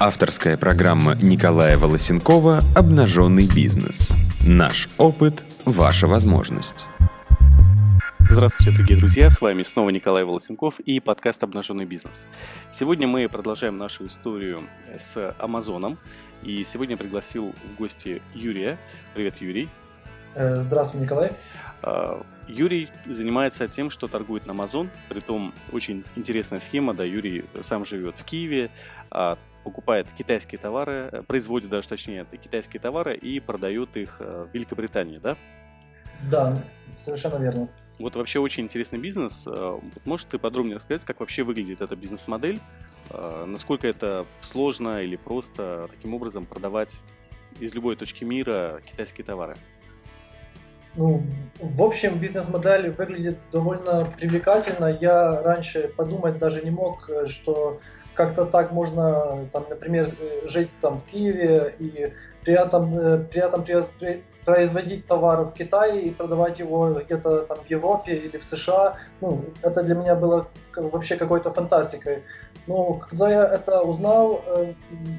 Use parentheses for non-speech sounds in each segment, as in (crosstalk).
Авторская программа Николая Волосенкова «Обнаженный бизнес». Наш опыт – ваша возможность. Здравствуйте, дорогие друзья, с вами снова Николай Волосенков и подкаст «Обнаженный бизнес». Сегодня мы продолжаем нашу историю с Амазоном. И сегодня я пригласил в гости Юрия. Привет, Юрий. Э, здравствуй, Николай. А, Юрий занимается тем, что торгует на Amazon, притом очень интересная схема, да, Юрий сам живет в Киеве, а покупает китайские товары, э, производит даже точнее китайские товары и продает их э, в Великобритании, да? Да, совершенно верно. Вот вообще очень интересный бизнес. Э, вот можешь ты подробнее рассказать, как вообще выглядит эта бизнес-модель? Насколько это сложно или просто таким образом продавать из любой точки мира китайские товары? Ну, в общем, бизнес-модель выглядит довольно привлекательно. Я раньше подумать даже не мог, что как-то так можно, там, например, жить там в Киеве и при этом, э, при этом производить товар в Китае и продавать его где-то там в Европе или в США. Ну, это для меня было вообще какой-то фантастикой. Но когда я это узнал, э,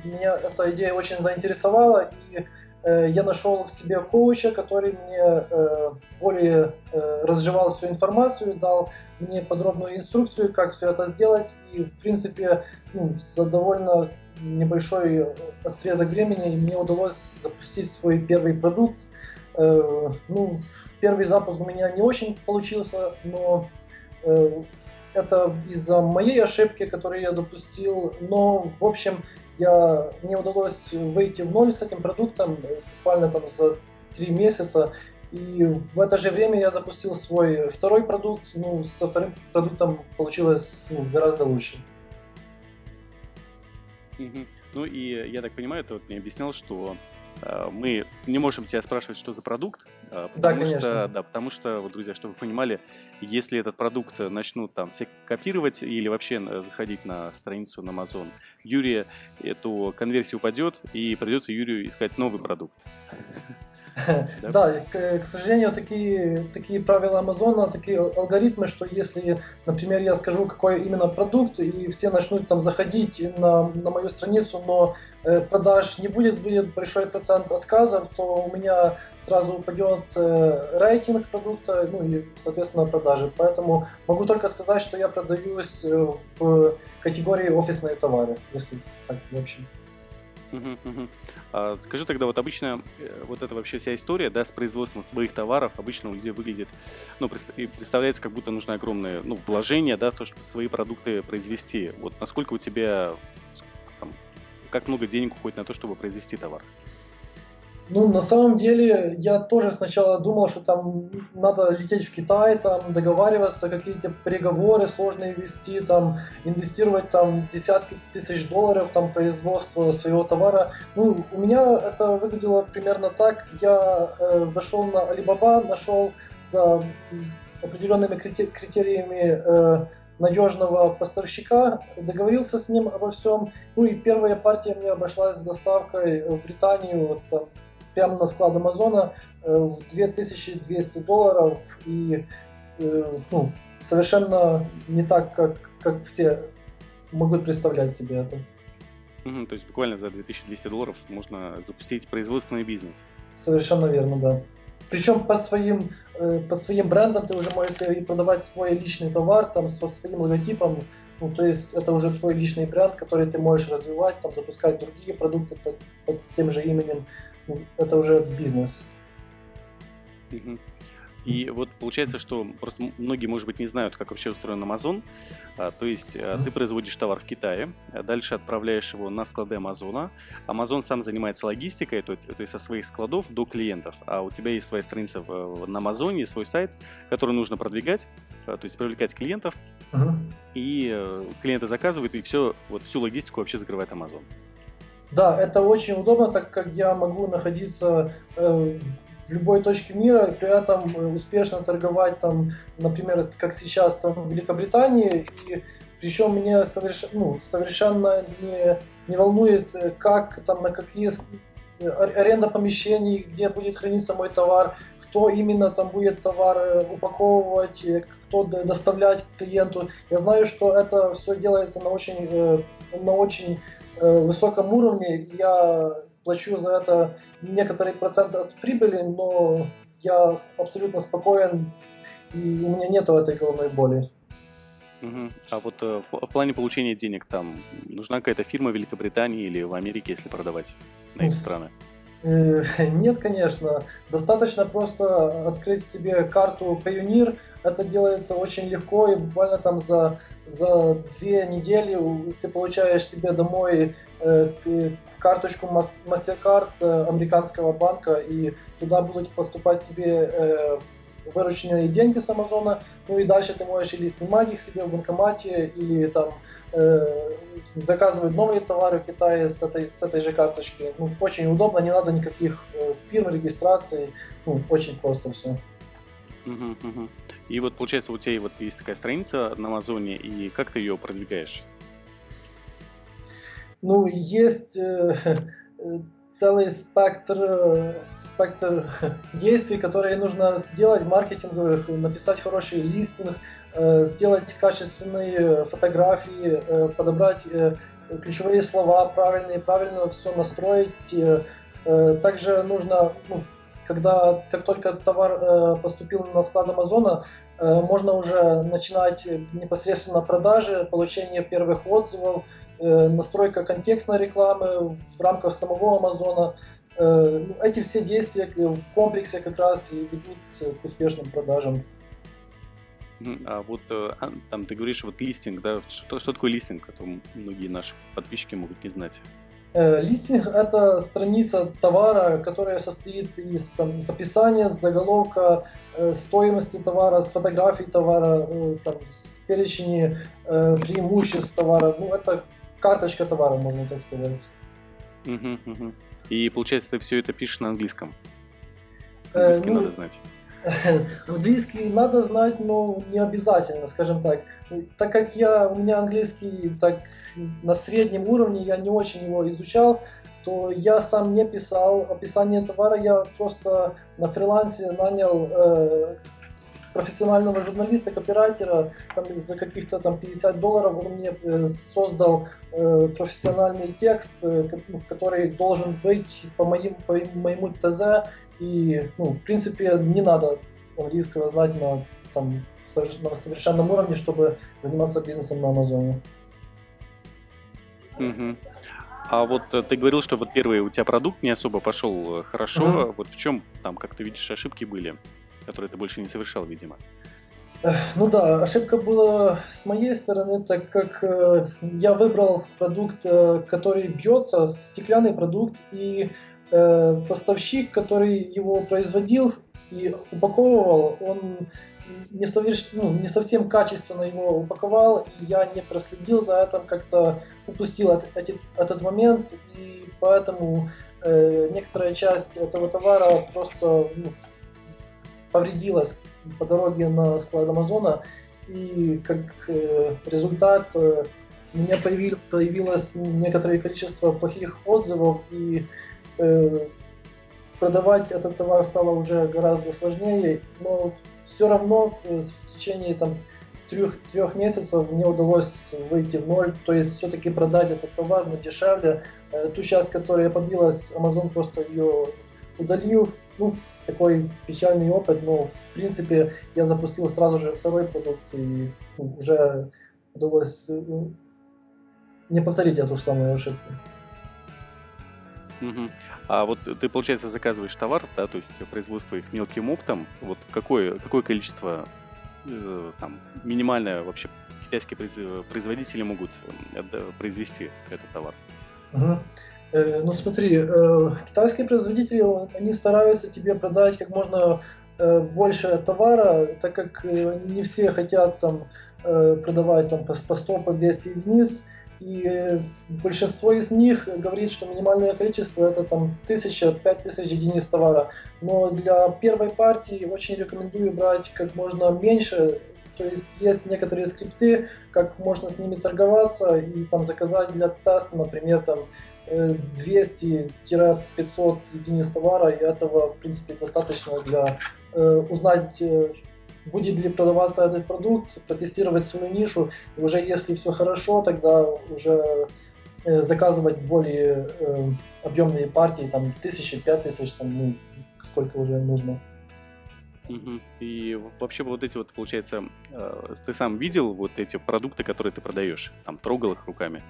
меня эта идея очень заинтересовала, и я нашел в себе коуча, который мне э, более э, разжевал всю информацию, дал мне подробную инструкцию, как все это сделать. И, в принципе, ну, за довольно небольшой отрезок времени мне удалось запустить свой первый продукт. Ну, первый запуск у меня не очень получился, но это из-за моей ошибки, которую я допустил. Но, в общем, я, мне удалось выйти в ноль с этим продуктом буквально там за три месяца. И в это же время я запустил свой второй продукт. Ну, со вторым продуктом получилось ну, гораздо лучше. Ну и я так понимаю, ты вот мне объяснял, что Э, мы не можем тебя спрашивать, что за продукт, э, потому да, что, да, потому что, вот, друзья, чтобы вы понимали, если этот продукт начнут там все копировать или вообще э, заходить на страницу на Amazon Юрия, то конверсия упадет и придется Юрию искать новый продукт. (laughs) Да, к, сожалению, такие, такие правила Амазона, такие алгоритмы, что если, например, я скажу, какой именно продукт, и все начнут там заходить на, на мою страницу, но э, продаж не будет, будет большой процент отказов, то у меня сразу упадет э, рейтинг продукта, ну и, соответственно, продажи. Поэтому могу только сказать, что я продаюсь э, в категории офисные товары, если так в общем. А, скажи тогда, вот обычно э, вот эта вообще вся история, да, с производством своих товаров обычно у людей выглядит, ну, представляется, как будто нужно огромное, ну, вложение, да, в то, чтобы свои продукты произвести. Вот насколько у тебя, как много денег уходит на то, чтобы произвести товар? Ну, на самом деле, я тоже сначала думал, что там надо лететь в Китай, там договариваться, какие-то переговоры сложные вести, там инвестировать там десятки тысяч долларов, там производство своего товара. Ну, у меня это выглядело примерно так. Я э, зашел на Alibaba, нашел за определенными критериями э, надежного поставщика, договорился с ним обо всем. Ну и первая партия мне обошлась с доставкой в Британию, вот, там, прямо на склад Амазона э, в 2200 долларов и э, ну, совершенно не так, как, как все могут представлять себе это. Угу, то есть буквально за 2200 долларов можно запустить производственный бизнес. Совершенно верно, да. Причем по своим, э, по своим брендам ты уже можешь продавать свой личный товар там со своим логотипом. Ну, то есть это уже твой личный бренд, который ты можешь развивать, там, запускать другие продукты под, под тем же именем это уже бизнес. И вот получается, что просто многие, может быть, не знают, как вообще устроен Amazon. А, то есть mm-hmm. ты производишь товар в Китае, а дальше отправляешь его на склады Амазона. Амазон сам занимается логистикой, то есть, то есть со своих складов до клиентов. А у тебя есть своя страница в, на Амазоне, свой сайт, который нужно продвигать, то есть привлекать клиентов. И э, клиенты заказывают, и все, вот всю логистику вообще закрывает Amazon. Да, это очень удобно, так как я могу находиться э, в любой точке мира, при этом э, успешно торговать там, например, как сейчас там в Великобритании, и причем мне соверш... ну, совершенно не, не волнует, э, как там на какие аренда помещений, где будет храниться мой товар, кто именно там будет товар упаковывать, кто доставлять клиенту. Я знаю, что это все делается на очень, на очень э, высоком уровне, я плачу за это некоторый процент от прибыли, но я абсолютно спокоен, и у меня нету этой головной боли. Угу. А вот э, в, в плане получения денег там нужна какая-то фирма в Великобритании или в Америке, если продавать на эти страны? Э, (laughs) нет, конечно. Достаточно просто открыть себе карту Payoneer. Это делается очень легко и буквально там за, за две недели ты получаешь себе домой э, карточку MasterCard э, американского банка и туда будут поступать тебе э, вырученные деньги с Амазона, ну и дальше ты можешь или снимать их себе в банкомате, или там э, заказывать новые товары в Китае с этой, с этой же карточки. Ну, очень удобно, не надо никаких э, фирм, регистрации, ну, очень просто все. Угу, угу. И вот получается у тебя вот есть такая страница на Амазоне, и как ты ее продвигаешь? Ну, есть э, (laughs) целый спектр, спектр (laughs) действий, которые нужно сделать, маркетинговых, написать хороший листинг, э, сделать качественные фотографии, э, подобрать ключевые слова правильные, правильно все настроить. Также нужно, ну, когда как только товар поступил на склад Амазона, можно уже начинать непосредственно продажи, получение первых отзывов, настройка контекстной рекламы в рамках самого Амазона. Э, ну, эти все действия в комплексе как раз и ведут к успешным продажам. А вот э, а, там ты говоришь вот листинг, да? Что, что такое листинг? А то многие наши подписчики могут не знать. Листинг – это страница товара, которая состоит из, там, из описания, заголовка, стоимости товара, с фотографий товара, там, с перечни преимуществ товара. Ну, это карточка товара, можно так сказать. Угу, угу. И получается, ты все это пишешь на английском? Э, английский э, ну, надо знать. (laughs) Английский надо знать, но не обязательно, скажем так. Так как я, у меня английский так на среднем уровне, я не очень его изучал, то я сам не писал описание товара, я просто на фрилансе нанял э, профессионального журналиста, копирайтера, там, за каких-то там 50 долларов он мне э, создал э, профессиональный текст, э, ну, который должен быть по, моим, по моему ТЗ, и, ну, в принципе, не надо английского знать на, там, на совершенном уровне, чтобы заниматься бизнесом на Амазоне. Угу. А вот э, ты говорил, что вот первый у тебя продукт не особо пошел э, хорошо. Mm-hmm. Вот в чем там, как ты видишь, ошибки были? Которые ты больше не совершал, видимо. Ну да, ошибка была с моей стороны, так как э, я выбрал продукт, э, который бьется, стеклянный продукт, и э, поставщик, который его производил и упаковывал, он не, соверш... ну, не совсем качественно его упаковал, и я не проследил за этим, как-то упустил от, от, этот момент, и поэтому э, некоторая часть этого товара просто ну, повредилась по дороге на склад Амазона, и как э, результат э, у меня появил, появилось некоторое количество плохих отзывов, и э, продавать этот товар стало уже гораздо сложнее, но все равно в течение там, трех, трех месяцев мне удалось выйти в ноль, то есть все-таки продать этот товар, но дешевле. Ту часть, которая побилась, Amazon просто ее удалил. Ну, такой печальный опыт, но в принципе я запустил сразу же второй продукт и ну, уже удалось ну, не повторить эту самую ошибку. Угу. А вот ты, получается, заказываешь товар, да, то есть производство их мелким оптом. Вот какое, какое количество, э, там, минимальное вообще китайские производители могут э, произвести этот товар? Угу. Э, ну смотри, э, китайские производители, они стараются тебе продать как можно э, больше товара, так как не все хотят там продавать там по 100, по 200 единиц, и большинство из них говорит, что минимальное количество это там 1000-5000 единиц товара. Но для первой партии очень рекомендую брать как можно меньше, то есть есть некоторые скрипты, как можно с ними торговаться и там заказать для теста, например, там 200-500 единиц товара, и этого, в принципе, достаточно для э, узнать, э, будет ли продаваться этот продукт, протестировать свою нишу, и уже если все хорошо, тогда уже заказывать более объемные партии, там тысячи, пять тысяч, там, ну, сколько уже нужно. И вообще вот эти вот, получается, э, ты сам видел вот эти продукты, которые ты продаешь? Там трогал их руками?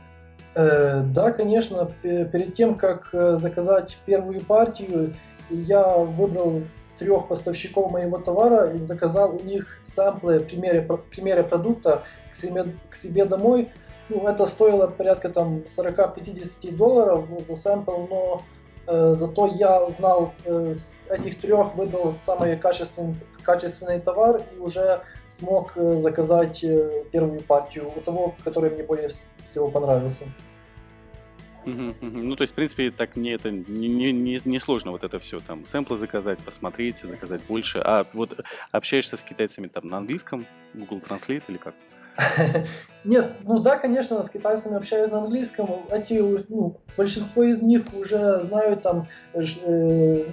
Э, да, конечно. Перед тем, как э, заказать первую партию, я выбрал трех поставщиков моего товара и заказал у них сэмплы, примеры, примеры продукта к себе, к себе домой. Ну, это стоило порядка там 40-50 долларов за сэмпл, но Э, зато я знал э, этих трех, выбрал самый качественный, качественный товар и уже смог э, заказать первую партию у того, который мне более всего понравился. Ну, то есть, в принципе, так не это не, не, не сложно вот это все, там, сэмплы заказать, посмотреть, заказать больше. А вот общаешься с китайцами там на английском, Google Translate или как? (laughs) Нет, ну да, конечно, с китайцами общаюсь на английском. Эти, ну, большинство из них уже знают там э,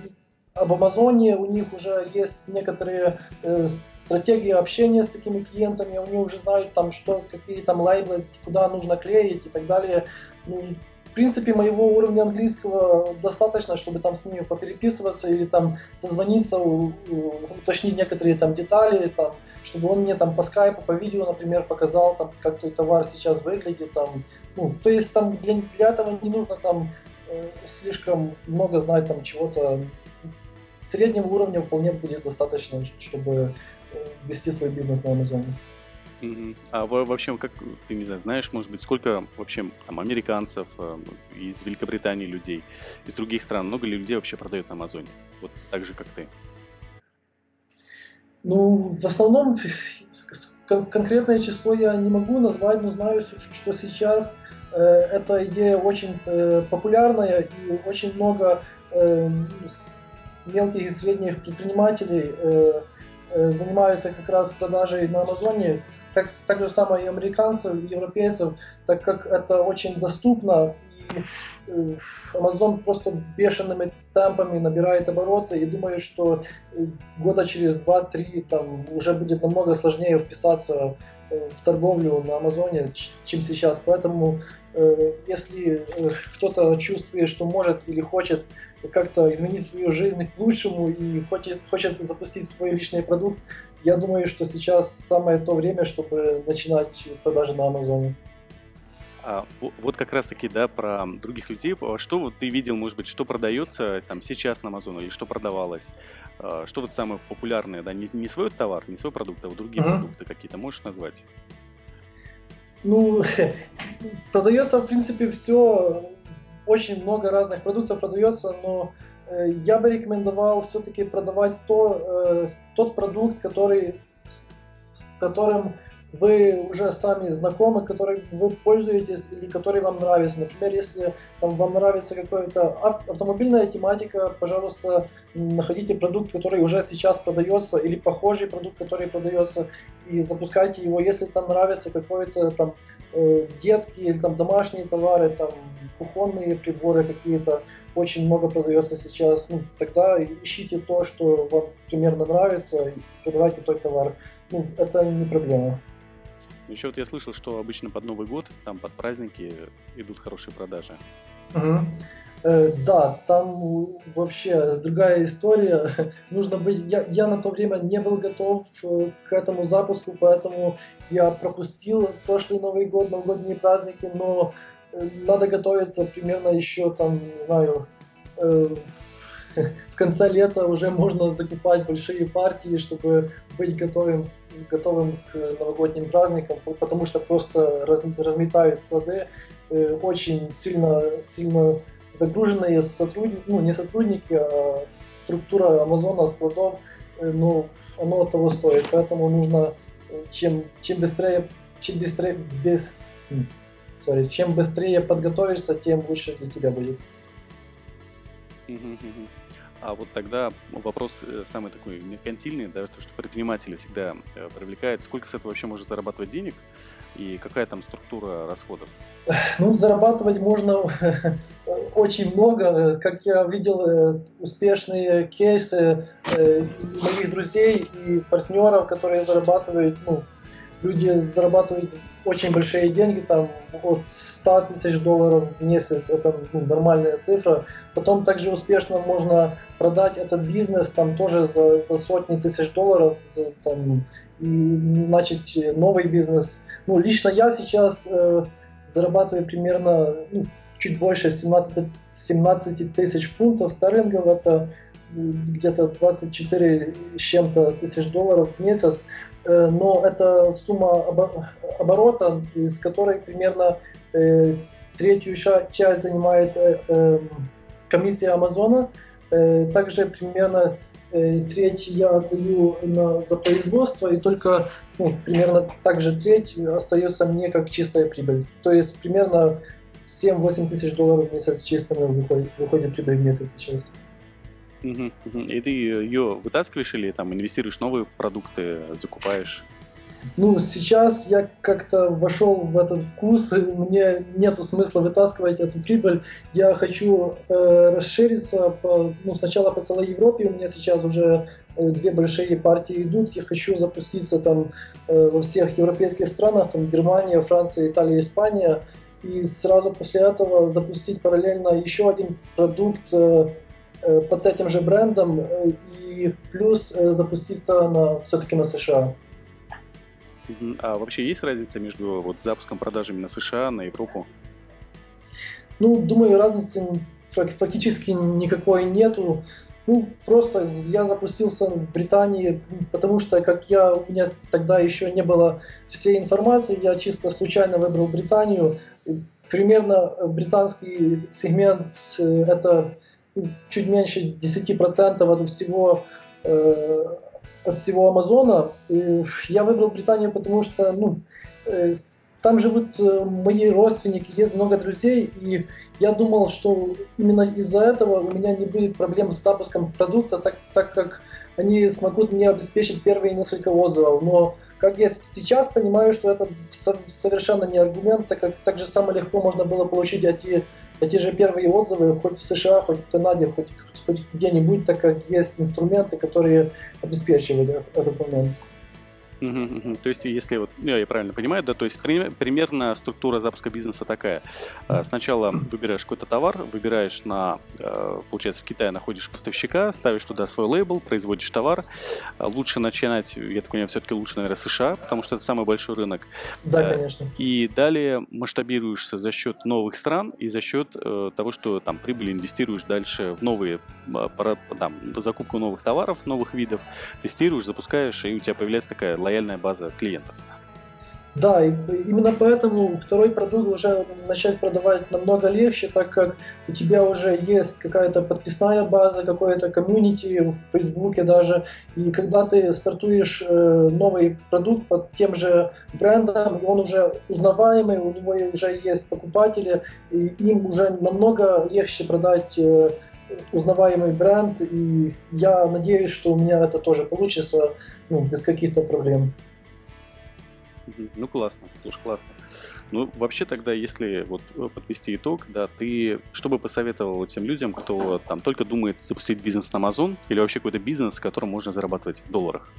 об Амазоне, у них уже есть некоторые э, стратегии общения с такими клиентами, они уже знают там, что, какие там лейблы, куда нужно клеить и так далее. Ну, принципе, моего уровня английского достаточно, чтобы там с ними попереписываться или там созвониться, уточнить некоторые там детали, там, чтобы он мне там по скайпу, по видео, например, показал, там, как твой товар сейчас выглядит, там, ну, то есть там для, для этого не нужно там э, слишком много знать там чего-то. Среднего уровня вполне будет достаточно, чтобы э, вести свой бизнес на Амазоне. А вообще, как ты не знаю, знаешь, может быть, сколько вообще там американцев, э, из Великобритании людей, из других стран, много ли людей вообще продают на Амазоне? Вот так же, как ты. Ну, в основном конкретное число я не могу назвать, но знаю, что сейчас э, эта идея очень э, популярная и очень много э, мелких и средних предпринимателей э, занимаются как раз продажей на Амазоне, так, так же самое и американцев, и европейцев, так как это очень доступно и Amazon просто бешеными темпами набирает обороты и думаю, что э, года через 2-3 там уже будет намного сложнее вписаться э, в торговлю на Амазоне, чем сейчас. Поэтому э, если кто-то чувствует, что может или хочет как-то изменить свою жизнь к лучшему и хочет, хочет запустить свой личный продукт, я думаю, что сейчас самое то время, чтобы начинать продажи на Амазоне. А, вот как раз-таки, да, про других людей. А что вот ты видел, может быть, что продается там сейчас на Амазоне или что продавалось? А, что вот самое популярное, да, не, не свой товар, не свой продукт, а вот другие uh-huh. продукты какие-то можешь назвать? Ну, (laughs) продается, в принципе, все. Очень много разных продуктов продается, но э, я бы рекомендовал все-таки продавать то, э, тот продукт, который, с которым вы уже сами знакомы, который вы пользуетесь или который вам нравится. Например, если там, вам нравится какая-то автомобильная тематика, пожалуйста, находите продукт, который уже сейчас продается, или похожий продукт, который продается, и запускайте его. Если там нравится какой-то там э, детские или там домашние товары, там кухонные приборы какие-то, очень много продается сейчас, ну, тогда ищите то, что вам примерно нравится, и продавайте тот товар. Ну, это не проблема. Еще вот я слышал, что обычно под Новый год, там под праздники идут хорошие продажи. Угу. Э, да, там вообще другая история. (laughs) Нужно быть. Я, я на то время не был готов э, к этому запуску, поэтому я пропустил прошлый Новый год, новогодние праздники, но э, надо готовиться примерно еще там, не знаю, э, (laughs) в конце лета уже можно закупать большие партии, чтобы быть готовым готовым к новогодним праздникам, потому что просто раз, разметают склады, э, очень сильно, сильно загруженные сотрудники, ну не сотрудники, а структура Амазона, складов, но оно того стоит, поэтому нужно э, чем, чем быстрее, чем быстрее, без, sorry, чем быстрее подготовишься, тем лучше для тебя будет. А вот тогда вопрос э, самый такой меркантильный, да, то, что предприниматели всегда э, привлекает. Сколько с этого вообще может зарабатывать денег и какая там структура расходов? (laughs) Ну, зарабатывать можно (laughs) очень много. Как я видел э, успешные кейсы моих друзей и партнеров, которые зарабатывают ну, люди зарабатывают очень большие деньги, там от 100 тысяч долларов в месяц, это ну, нормальная цифра. Потом также успешно можно продать этот бизнес там тоже за, за сотни тысяч долларов, за, там, и начать новый бизнес. Ну, лично я сейчас э, зарабатываю примерно ну, чуть больше 17, 17 тысяч фунтов стерлингов, это где-то 24 с чем-то тысяч долларов в месяц, но это сумма оборота, из которой примерно э, третью часть занимает э, комиссия Амазона, также примерно треть я отдаю за производство, и только ну, примерно также треть остается мне как чистая прибыль. То есть примерно 7-8 тысяч долларов в месяц чистыми выходит, выходит прибыль в месяц сейчас. И ты ее вытаскиваешь или там инвестируешь новые продукты, закупаешь? Ну, сейчас я как-то вошел в этот вкус, и мне нету смысла вытаскивать эту прибыль. Я хочу э, расшириться, по, ну, сначала по целой Европе, у меня сейчас уже э, две большие партии идут, я хочу запуститься там э, во всех европейских странах, там Германия, Франция, Италия, Испания, и сразу после этого запустить параллельно еще один продукт Э, под этим же брендом э, и плюс э, запуститься на, все-таки на США. А вообще есть разница между вот запуском продажами на США, на Европу? Ну, думаю, разницы фактически никакой нету. Ну, просто я запустился в Британии, потому что, как я, у меня тогда еще не было всей информации, я чисто случайно выбрал Британию. Примерно британский сегмент – это чуть меньше 10% от всего, э, от всего Амазона. Я выбрал Британию, потому что ну, э, там живут э, мои родственники, есть много друзей, и я думал, что именно из-за этого у меня не будет проблем с запуском продукта, так, так как они смогут мне обеспечить первые несколько отзывов. Но как я сейчас понимаю, что это совершенно не аргумент, так как так же самое легко можно было получить эти эти же первые отзывы хоть в США, хоть в Канаде, хоть, хоть где-нибудь, так как есть инструменты, которые обеспечивают этот момент. Угу, угу. То есть, если вот ну, я правильно понимаю, да, то есть при, примерно структура запуска бизнеса такая. А, сначала выбираешь какой-то товар, выбираешь на, а, получается, в Китае находишь поставщика, ставишь туда свой лейбл, производишь товар. А, лучше начинать, я так понимаю, все-таки лучше, наверное, США, потому что это самый большой рынок. Да, конечно. И далее масштабируешься за счет новых стран и за счет э, того, что там прибыль инвестируешь дальше в новые, там, закупку новых товаров, новых видов, тестируешь, запускаешь, и у тебя появляется такая лояльная база клиентов. Да, и именно поэтому второй продукт уже начать продавать намного легче, так как у тебя уже есть какая-то подписная база, какое-то комьюнити в Фейсбуке даже. И когда ты стартуешь э, новый продукт под тем же брендом, он уже узнаваемый, у него уже есть покупатели, и им уже намного легче продать э, узнаваемый бренд, и я надеюсь, что у меня это тоже получится ну, без каких-то проблем. Ну, классно, слушай, классно. Ну, вообще тогда, если вот э, подвести итог, да, ты что бы посоветовал тем людям, кто там только думает запустить бизнес на Amazon или вообще какой-то бизнес, с которым можно зарабатывать в долларах?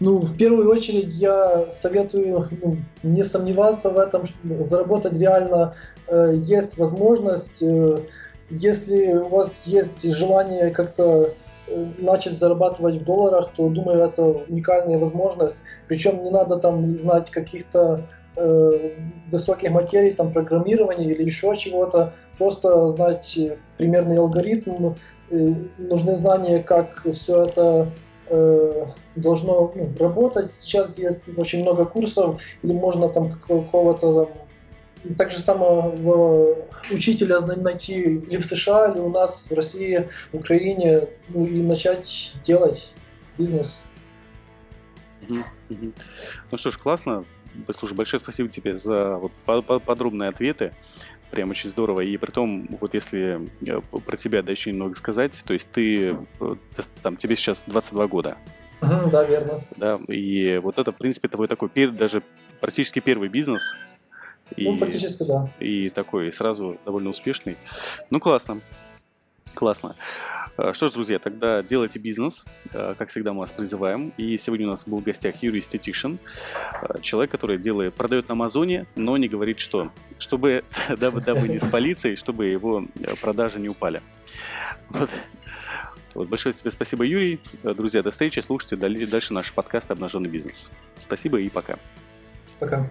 Ну, в первую очередь я советую ну, не сомневаться в этом, заработать реально э, есть возможность. Э, если у вас есть желание как-то э, начать зарабатывать в долларах, то думаю, это уникальная возможность. Причем не надо там знать каких-то э, высоких материй, там программирования или еще чего-то. Просто знать примерный алгоритм. Э, нужны знания, как все это э, должно ну, работать. Сейчас есть очень много курсов, или можно там какого-то так же самого учителя найти или в США, или у нас в России, в Украине, ну и начать делать бизнес. Ну что ж, классно. Слушай, большое спасибо тебе за вот подробные ответы. Прям очень здорово. И при том, вот если э, про тебя да еще немного сказать, то есть ты, э, там, тебе сейчас 22 года. Да, верно. Да, и вот это, в принципе, твой такой даже практически первый бизнес, и, ну, практически да. И такой сразу довольно успешный. Ну, классно. Классно. Что ж, друзья, тогда делайте бизнес. Как всегда, мы вас призываем. И сегодня у нас был в гостях Юрий Стетишин, человек, который делает, продает на Амазоне, но не говорит что. Чтобы, (laughs) дабы, дабы не спалиться и чтобы его продажи не упали. Вот. Вот, большое тебе спасибо, Юрий. Друзья, до встречи. Слушайте дальше наш подкаст «Обнаженный бизнес». Спасибо и пока. Пока.